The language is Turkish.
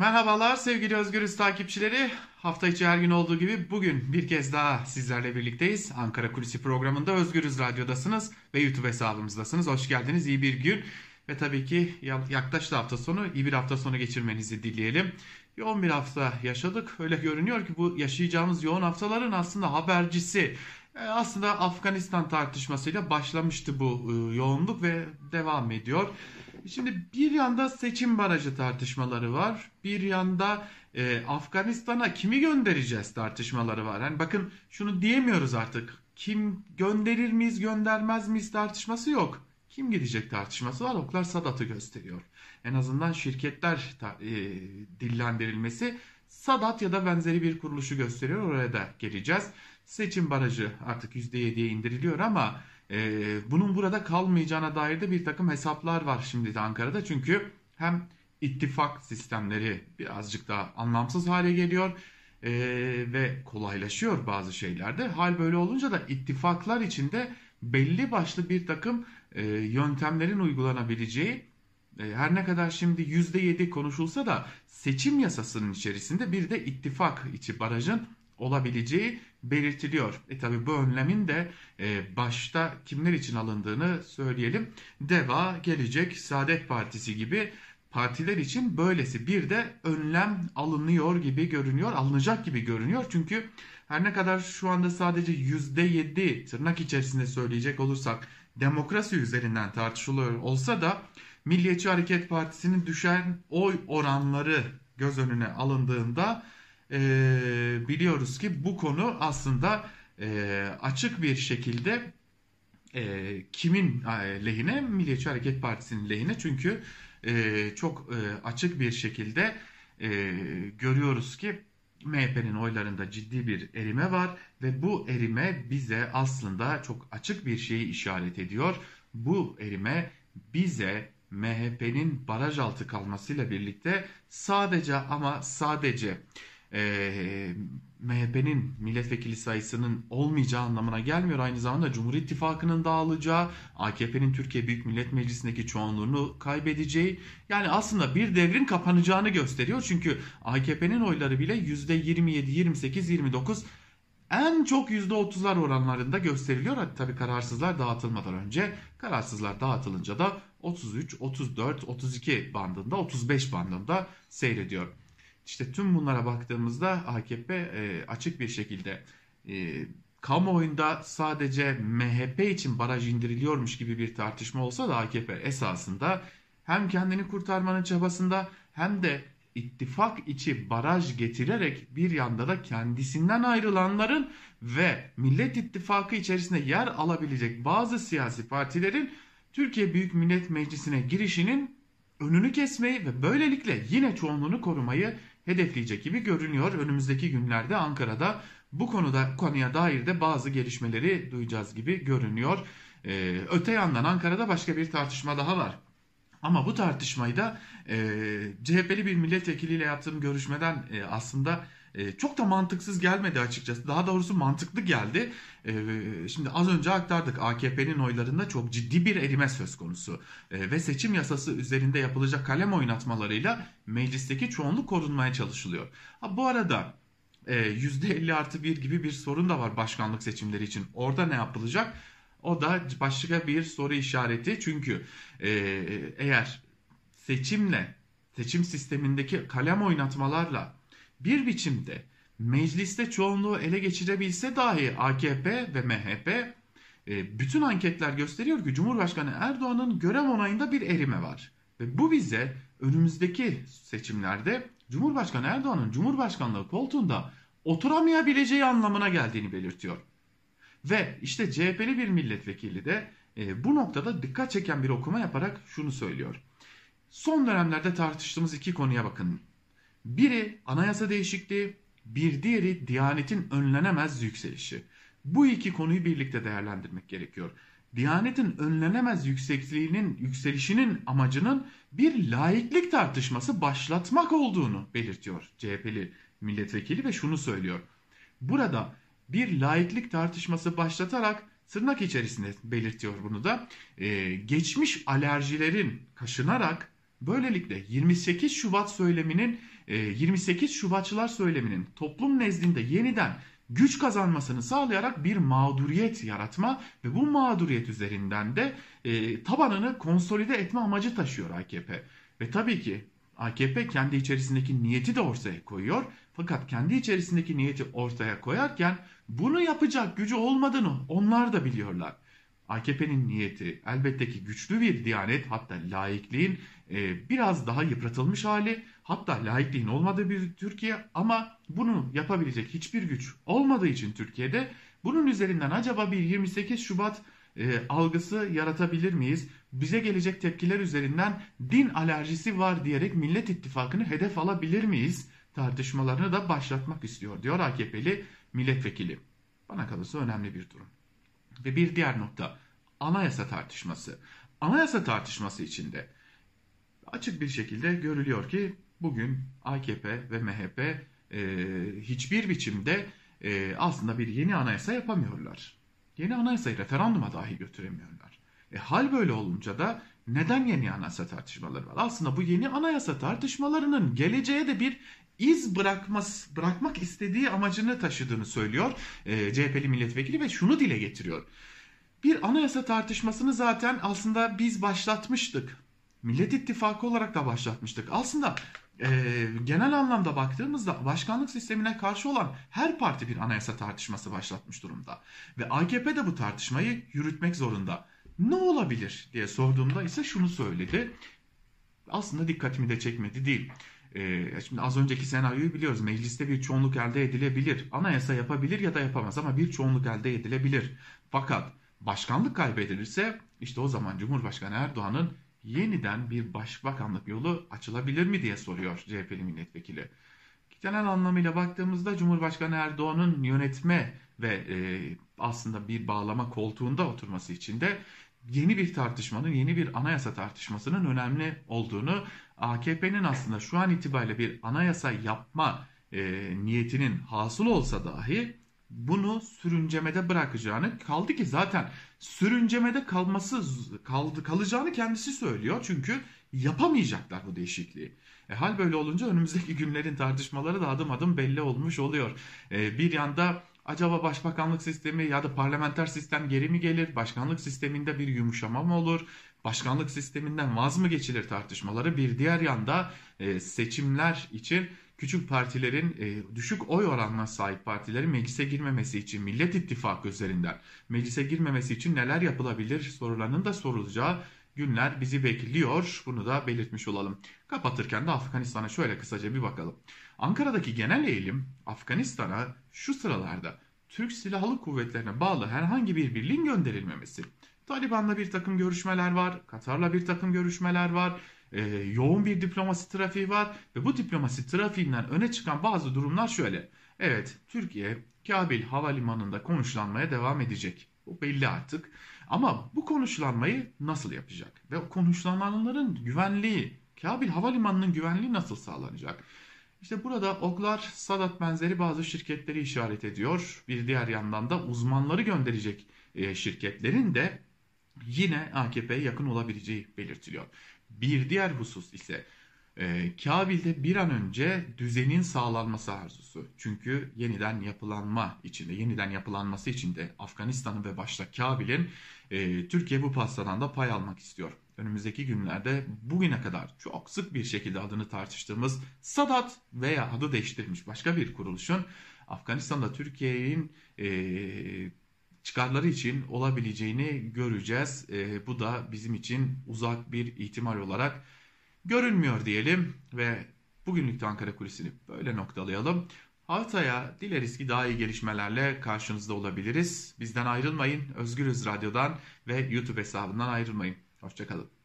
Merhabalar sevgili Özgürüz takipçileri. Hafta içi her gün olduğu gibi bugün bir kez daha sizlerle birlikteyiz. Ankara Kulisi programında Özgürüz Radyo'dasınız ve YouTube hesabımızdasınız. Hoş geldiniz. İyi bir gün ve tabii ki yaklaştı hafta sonu. iyi bir hafta sonu geçirmenizi dileyelim. Yoğun bir hafta yaşadık. Öyle görünüyor ki bu yaşayacağımız yoğun haftaların aslında habercisi. E, aslında Afganistan tartışmasıyla başlamıştı bu e, yoğunluk ve devam ediyor. Şimdi bir yanda seçim barajı tartışmaları var. Bir yanda e, Afganistan'a kimi göndereceğiz tartışmaları var. Hani bakın şunu diyemiyoruz artık. Kim gönderir miyiz göndermez miyiz tartışması yok. Kim gidecek tartışması var. Oklar Sadat'ı gösteriyor. En azından şirketler e, dillendirilmesi Sadat ya da benzeri bir kuruluşu gösteriyor. Oraya da geleceğiz. Seçim barajı artık %7'ye indiriliyor ama e, bunun burada kalmayacağına dair de bir takım hesaplar var şimdi de Ankara'da. Çünkü hem ittifak sistemleri birazcık daha anlamsız hale geliyor e, ve kolaylaşıyor bazı şeylerde. Hal böyle olunca da ittifaklar içinde belli başlı bir takım e, yöntemlerin uygulanabileceği e, her ne kadar şimdi %7 konuşulsa da seçim yasasının içerisinde bir de ittifak içi barajın olabileceği belirtiliyor. E tabi bu önlemin de e, başta kimler için alındığını söyleyelim. DEVA, Gelecek, Saadet Partisi gibi partiler için böylesi bir de önlem alınıyor gibi görünüyor, alınacak gibi görünüyor. Çünkü her ne kadar şu anda sadece %7 tırnak içerisinde söyleyecek olursak demokrasi üzerinden tartışılıyor olsa da Milliyetçi Hareket Partisi'nin düşen oy oranları göz önüne alındığında e, biliyoruz ki bu konu aslında e, açık bir şekilde e, kimin e, lehine? Milliyetçi Hareket Partisi'nin lehine. Çünkü e, çok e, açık bir şekilde e, görüyoruz ki MHP'nin oylarında ciddi bir erime var ve bu erime bize aslında çok açık bir şeyi işaret ediyor. Bu erime bize MHP'nin baraj altı kalmasıyla birlikte sadece ama sadece e, MHP'nin milletvekili sayısının olmayacağı anlamına gelmiyor. Aynı zamanda Cumhur İttifakı'nın dağılacağı, AKP'nin Türkiye Büyük Millet Meclisi'ndeki çoğunluğunu kaybedeceği, yani aslında bir devrin kapanacağını gösteriyor. Çünkü AKP'nin oyları bile %27, 28, 29 en çok %30'lar oranlarında gösteriliyor. Hadi tabii kararsızlar dağıtılmadan önce. Kararsızlar dağıtılınca da 33, 34, 32 bandında, 35 bandında seyrediyor. İşte tüm bunlara baktığımızda AKP e, açık bir şekilde e, kamuoyunda sadece MHP için baraj indiriliyormuş gibi bir tartışma olsa da AKP esasında hem kendini kurtarmanın çabasında hem de ittifak içi baraj getirerek bir yanda da kendisinden ayrılanların ve Millet İttifakı içerisinde yer alabilecek bazı siyasi partilerin Türkiye Büyük Millet Meclisi'ne girişinin önünü kesmeyi ve böylelikle yine çoğunluğunu korumayı hedefleyecek gibi görünüyor. Önümüzdeki günlerde Ankara'da bu konuda konuya dair de bazı gelişmeleri duyacağız gibi görünüyor. Ee, öte yandan Ankara'da başka bir tartışma daha var. Ama bu tartışmayı da e, CHP'li bir milletvekiliyle yaptığım görüşmeden e, aslında e, çok da mantıksız gelmedi açıkçası. Daha doğrusu mantıklı geldi. E, şimdi az önce aktardık AKP'nin oylarında çok ciddi bir erime söz konusu. E, ve seçim yasası üzerinde yapılacak kalem oynatmalarıyla meclisteki çoğunluk korunmaya çalışılıyor. Ha, bu arada e, %50 artı 1 gibi bir sorun da var başkanlık seçimleri için. Orada ne yapılacak? O da başka bir soru işareti. Çünkü e, eğer seçimle, seçim sistemindeki kalem oynatmalarla bir biçimde mecliste çoğunluğu ele geçirebilse dahi AKP ve MHP e, bütün anketler gösteriyor ki Cumhurbaşkanı Erdoğan'ın görev onayında bir erime var. Ve bu bize önümüzdeki seçimlerde Cumhurbaşkanı Erdoğan'ın Cumhurbaşkanlığı koltuğunda oturamayabileceği anlamına geldiğini belirtiyor. Ve işte CHP'li bir milletvekili de e, bu noktada dikkat çeken bir okuma yaparak şunu söylüyor. Son dönemlerde tartıştığımız iki konuya bakın. Biri anayasa değişikliği, bir diğeri Diyanet'in önlenemez yükselişi. Bu iki konuyu birlikte değerlendirmek gerekiyor. Diyanet'in önlenemez yüksekliğinin yükselişinin amacının bir laiklik tartışması başlatmak olduğunu belirtiyor CHP'li milletvekili ve şunu söylüyor. Burada bir laiklik tartışması başlatarak tırnak içerisinde belirtiyor bunu da. Ee, geçmiş alerjilerin kaşınarak Böylelikle 28 Şubat söyleminin 28 Şubatçılar söyleminin toplum nezdinde yeniden güç kazanmasını sağlayarak bir mağduriyet yaratma ve bu mağduriyet üzerinden de e, tabanını konsolide etme amacı taşıyor AKP. Ve tabii ki AKP kendi içerisindeki niyeti de ortaya koyuyor. Fakat kendi içerisindeki niyeti ortaya koyarken bunu yapacak gücü olmadığını onlar da biliyorlar. AKP'nin niyeti elbette ki güçlü bir diyanet hatta laikliğin e, biraz daha yıpratılmış hali hatta laikliğin olmadığı bir Türkiye ama bunu yapabilecek hiçbir güç olmadığı için Türkiye'de bunun üzerinden acaba bir 28 Şubat e, algısı yaratabilir miyiz? Bize gelecek tepkiler üzerinden din alerjisi var diyerek Millet İttifakı'nı hedef alabilir miyiz? Tartışmalarını da başlatmak istiyor diyor AKP'li milletvekili. Bana kalırsa önemli bir durum. Ve bir diğer nokta anayasa tartışması. Anayasa tartışması içinde açık bir şekilde görülüyor ki bugün AKP ve MHP e, hiçbir biçimde e, aslında bir yeni anayasa yapamıyorlar. Yeni anayasayı referanduma dahi götüremiyorlar. E, hal böyle olunca da neden yeni anayasa tartışmaları var? Aslında bu yeni anayasa tartışmalarının geleceğe de bir iz bırakmaz, bırakmak istediği amacını taşıdığını söylüyor e, CHP'li milletvekili ve şunu dile getiriyor. Bir anayasa tartışmasını zaten aslında biz başlatmıştık. Millet İttifakı olarak da başlatmıştık. Aslında e, genel anlamda baktığımızda başkanlık sistemine karşı olan her parti bir anayasa tartışması başlatmış durumda. Ve AKP de bu tartışmayı yürütmek zorunda. Ne olabilir diye sorduğumda ise şunu söyledi. Aslında dikkatimi de çekmedi değil. Ee, şimdi az önceki senaryoyu biliyoruz. Mecliste bir çoğunluk elde edilebilir. Anayasa yapabilir ya da yapamaz ama bir çoğunluk elde edilebilir. Fakat başkanlık kaybedilirse işte o zaman Cumhurbaşkanı Erdoğan'ın yeniden bir başbakanlık yolu açılabilir mi diye soruyor CHP'li milletvekili. Genel anlamıyla baktığımızda Cumhurbaşkanı Erdoğan'ın yönetme ve e, aslında bir bağlama koltuğunda oturması için de yeni bir tartışmanın, yeni bir anayasa tartışmasının önemli olduğunu AKP'nin aslında şu an itibariyle bir anayasa yapma e, niyetinin hasıl olsa dahi bunu sürüncemede bırakacağını kaldı ki zaten sürüncemede kalması kaldı kalacağını kendisi söylüyor. Çünkü yapamayacaklar bu değişikliği. E, hal böyle olunca önümüzdeki günlerin tartışmaları da adım adım belli olmuş oluyor. E, bir yanda acaba başbakanlık sistemi ya da parlamenter sistem geri mi gelir? Başkanlık sisteminde bir yumuşama mı olur? Başkanlık sisteminden vaz mı geçilir tartışmaları? Bir diğer yanda e, seçimler için küçük partilerin e, düşük oy oranına sahip partilerin meclise girmemesi için Millet İttifakı üzerinden meclise girmemesi için neler yapılabilir sorularının da sorulacağı günler bizi bekliyor. Bunu da belirtmiş olalım. Kapatırken de Afganistan'a şöyle kısaca bir bakalım. Ankara'daki genel eğilim Afganistan'a şu sıralarda Türk Silahlı Kuvvetlerine bağlı herhangi bir birliğin gönderilmemesi. Taliban'la bir takım görüşmeler var, Katar'la bir takım görüşmeler var e, yoğun bir diplomasi trafiği var ve bu diplomasi trafiğinden öne çıkan bazı durumlar şöyle. Evet Türkiye Kabil Havalimanı'nda konuşlanmaya devam edecek. Bu belli artık. Ama bu konuşlanmayı nasıl yapacak? Ve o konuşlananların güvenliği, Kabil Havalimanı'nın güvenliği nasıl sağlanacak? İşte burada oklar Sadat benzeri bazı şirketleri işaret ediyor. Bir diğer yandan da uzmanları gönderecek e, şirketlerin de yine AKP'ye yakın olabileceği belirtiliyor. Bir diğer husus ise e, Kabil'de bir an önce düzenin sağlanması arzusu. Çünkü yeniden yapılanma içinde, yeniden yapılanması içinde Afganistan'ın ve başta Kabil'in e, Türkiye bu pastadan da pay almak istiyor. Önümüzdeki günlerde bugüne kadar çok sık bir şekilde adını tartıştığımız Sadat veya adı değiştirilmiş başka bir kuruluşun Afganistan'da Türkiye'nin e, çıkarları için olabileceğini göreceğiz. E, bu da bizim için uzak bir ihtimal olarak görünmüyor diyelim ve bugünlük de Ankara Kulisi'ni böyle noktalayalım. Haftaya dileriz ki daha iyi gelişmelerle karşınızda olabiliriz. Bizden ayrılmayın. Özgürüz Radyo'dan ve YouTube hesabından ayrılmayın. Hoşçakalın.